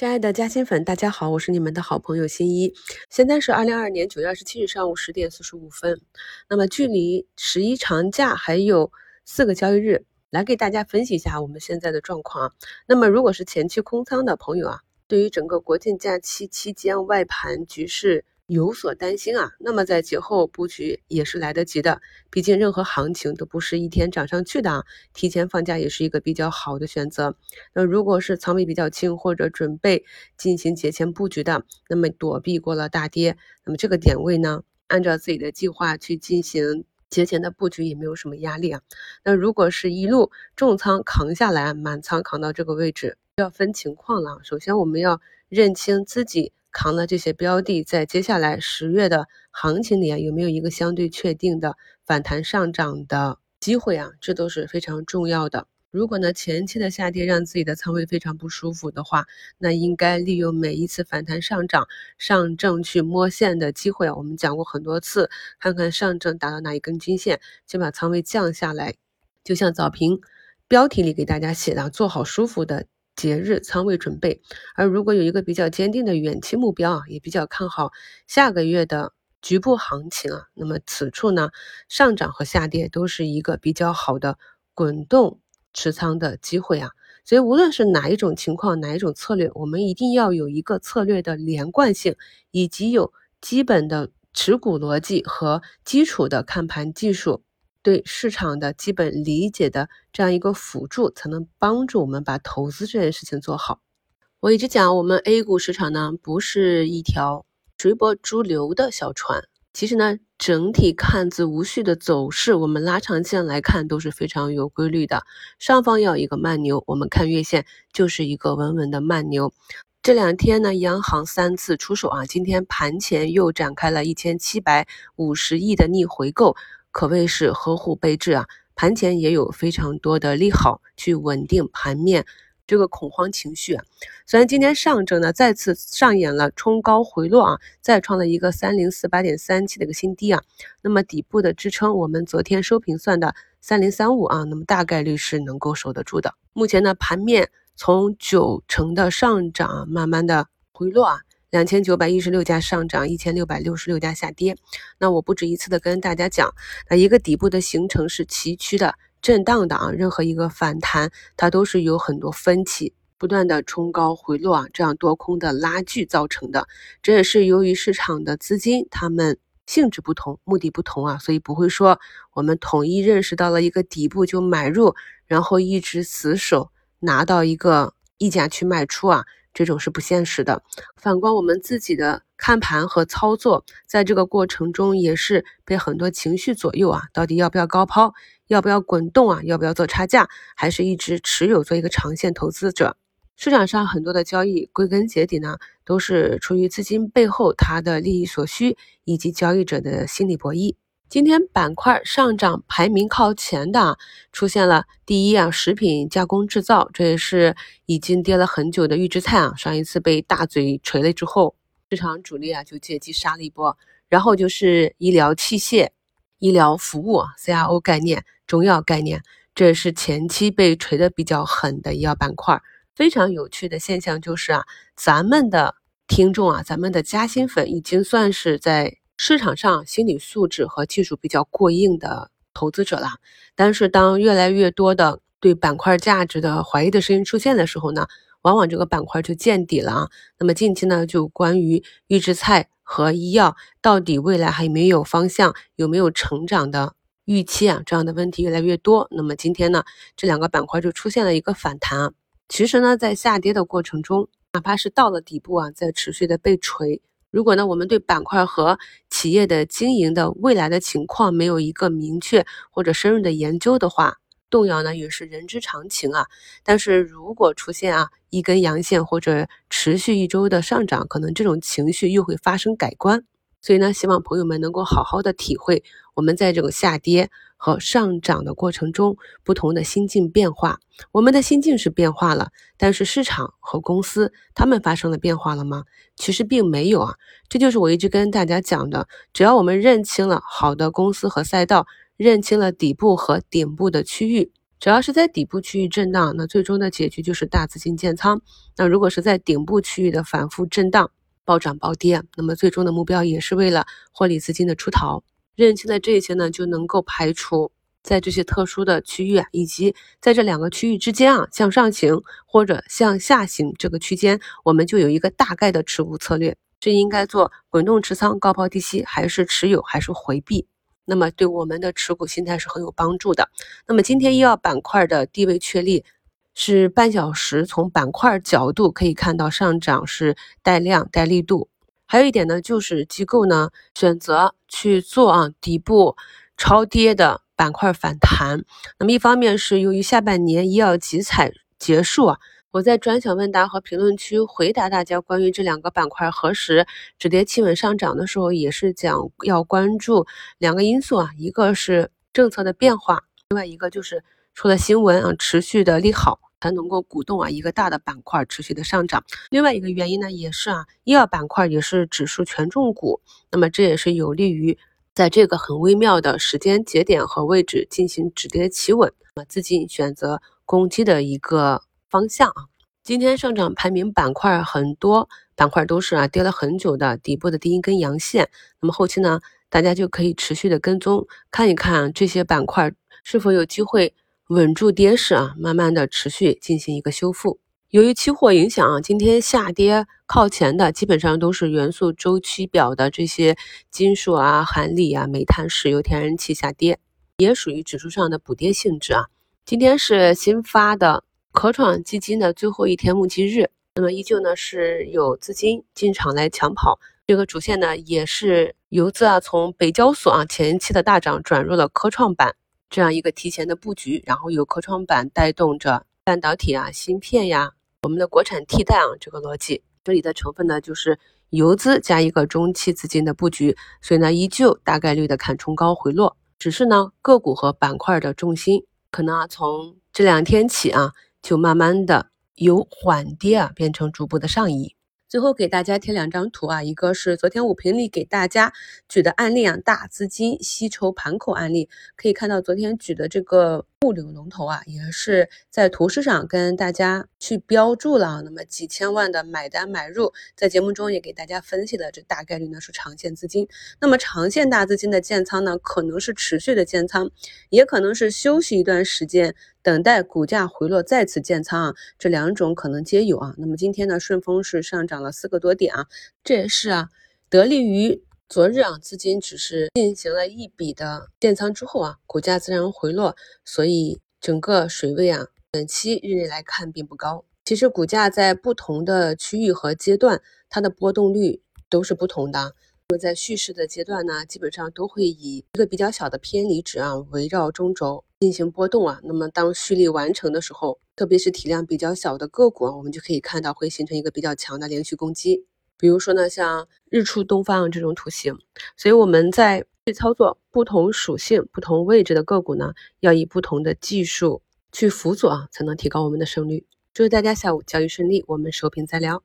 亲爱的嘉兴粉，大家好，我是你们的好朋友新一。现在是二零二二年九月二十七日上午十点四十五分，那么距离十一长假还有四个交易日，来给大家分析一下我们现在的状况啊。那么如果是前期空仓的朋友啊，对于整个国庆假期期间外盘局势。有所担心啊，那么在节后布局也是来得及的，毕竟任何行情都不是一天涨上去的啊，提前放假也是一个比较好的选择。那如果是仓位比较轻或者准备进行节前布局的，那么躲避过了大跌，那么这个点位呢，按照自己的计划去进行节前的布局也没有什么压力啊。那如果是一路重仓扛下来，满仓扛到这个位置，要分情况了。首先我们要认清自己。扛了这些标的，在接下来十月的行情里啊，有没有一个相对确定的反弹上涨的机会啊？这都是非常重要的。如果呢前期的下跌让自己的仓位非常不舒服的话，那应该利用每一次反弹上涨上证去摸线的机会啊。我们讲过很多次，看看上证达到哪一根均线，就把仓位降下来。就像早评标题里给大家写的，做好舒服的。节日仓位准备，而如果有一个比较坚定的远期目标啊，也比较看好下个月的局部行情啊，那么此处呢，上涨和下跌都是一个比较好的滚动持仓的机会啊。所以无论是哪一种情况，哪一种策略，我们一定要有一个策略的连贯性，以及有基本的持股逻辑和基础的看盘技术。对市场的基本理解的这样一个辅助，才能帮助我们把投资这件事情做好。我一直讲，我们 A 股市场呢，不是一条随波逐流的小船。其实呢，整体看似无序的走势，我们拉长线来看都是非常有规律的。上方要一个慢牛，我们看月线就是一个稳稳的慢牛。这两天呢，央行三次出手啊，今天盘前又展开了一千七百五十亿的逆回购。可谓是呵护备至啊！盘前也有非常多的利好去稳定盘面这个恐慌情绪啊。虽然今天上证呢再次上演了冲高回落啊，再创了一个三零四八点三七的一个新低啊。那么底部的支撑，我们昨天收评算的三零三五啊，那么大概率是能够守得住的。目前呢，盘面从九成的上涨慢慢的回落啊。两千九百一十六家上涨，一千六百六十六家下跌。那我不止一次的跟大家讲，那一个底部的形成是崎岖的、震荡的啊。任何一个反弹，它都是有很多分歧，不断的冲高回落啊，这样多空的拉锯造成的。这也是由于市场的资金它们性质不同、目的不同啊，所以不会说我们统一认识到了一个底部就买入，然后一直死守拿到一个溢价去卖出啊。这种是不现实的。反观我们自己的看盘和操作，在这个过程中也是被很多情绪左右啊。到底要不要高抛？要不要滚动啊？要不要做差价？还是一直持有做一个长线投资者？市场上很多的交易，归根结底呢，都是出于资金背后它的利益所需，以及交易者的心理博弈。今天板块上涨排名靠前的出现了第一啊，食品加工制造，这也是已经跌了很久的预制菜啊。上一次被大嘴锤了之后，市场主力啊就借机杀了一波。然后就是医疗器械、医疗服务、CRO 概念、中药概念，这也是前期被锤的比较狠的医药板块。非常有趣的现象就是啊，咱们的听众啊，咱们的嘉兴粉已经算是在。市场上心理素质和技术比较过硬的投资者了，但是当越来越多的对板块价值的怀疑的声音出现的时候呢，往往这个板块就见底了啊。那么近期呢，就关于预制菜和医药到底未来还有没有方向，有没有成长的预期啊，这样的问题越来越多。那么今天呢，这两个板块就出现了一个反弹。其实呢，在下跌的过程中，哪怕是到了底部啊，在持续的被锤。如果呢，我们对板块和企业的经营的未来的情况没有一个明确或者深入的研究的话，动摇呢也是人之常情啊。但是如果出现啊一根阳线或者持续一周的上涨，可能这种情绪又会发生改观。所以呢，希望朋友们能够好好的体会我们在这种下跌和上涨的过程中不同的心境变化。我们的心境是变化了，但是市场和公司他们发生了变化了吗？其实并没有啊。这就是我一直跟大家讲的，只要我们认清了好的公司和赛道，认清了底部和顶部的区域，只要是在底部区域震荡，那最终的结局就是大资金建仓。那如果是在顶部区域的反复震荡、暴涨暴跌，那么最终的目标也是为了获利资金的出逃。认清了这些呢，就能够排除在这些特殊的区域啊，以及在这两个区域之间啊，向上行或者向下行这个区间，我们就有一个大概的持股策略，是应该做滚动持仓、高抛低吸，还是持有，还是回避？那么对我们的持股心态是很有帮助的。那么今天医药板块的地位确立是半小时，从板块角度可以看到上涨是带量带力度。还有一点呢，就是机构呢选择去做啊底部超跌的板块反弹。那么一方面是由于下半年医药集采结束啊。我在专享问答和评论区回答大家关于这两个板块何时止跌企稳上涨的时候，也是讲要关注两个因素啊，一个是政策的变化，另外一个就是出了新闻啊，持续的利好才能够鼓动啊一个大的板块持续的上涨。另外一个原因呢，也是啊医药板块也是指数权重股，那么这也是有利于在这个很微妙的时间节点和位置进行止跌企稳，那么资金选择攻击的一个。方向啊，今天上涨排名板块很多板块都是啊跌了很久的底部的第一根阳线，那么后期呢，大家就可以持续的跟踪看一看这些板块是否有机会稳住跌势啊，慢慢的持续进行一个修复。由于期货影响啊，今天下跌靠前的基本上都是元素周期表的这些金属啊、含锂啊、煤炭、石油、天然气下跌，也属于指数上的补跌性质啊。今天是新发的。可创基金的最后一天募集日，那么依旧呢是有资金进场来抢跑。这个主线呢也是游资啊从北交所啊前期的大涨转入了科创板这样一个提前的布局，然后由科创板带动着半导体啊芯片呀我们的国产替代啊这个逻辑。这里的成分呢就是游资加一个中期资金的布局，所以呢依旧大概率的看冲高回落，只是呢个股和板块的重心可能啊从这两天起啊。就慢慢的由缓跌啊变成逐步的上移。最后给大家贴两张图啊，一个是昨天五评里给大家举的案例啊，大资金吸筹盘口案例，可以看到昨天举的这个物流龙头啊，也是在图示上跟大家去标注了，那么几千万的买单买入，在节目中也给大家分析了，这大概率呢是长线资金。那么长线大资金的建仓呢，可能是持续的建仓，也可能是休息一段时间。等待股价回落再次建仓啊，这两种可能皆有啊。那么今天呢，顺丰是上涨了四个多点啊，这也是啊，得力于昨日啊资金只是进行了一笔的建仓之后啊，股价自然回落，所以整个水位啊，短期日内来看并不高。其实股价在不同的区域和阶段，它的波动率都是不同的。那么在蓄势的阶段呢，基本上都会以一个比较小的偏离值啊，围绕中轴。进行波动啊，那么当蓄力完成的时候，特别是体量比较小的个股啊，我们就可以看到会形成一个比较强的连续攻击。比如说呢，像日出东方这种图形，所以我们在去操作不同属性、不同位置的个股呢，要以不同的技术去辅佐啊，才能提高我们的胜率。祝大家下午交易顺利，我们收评再聊。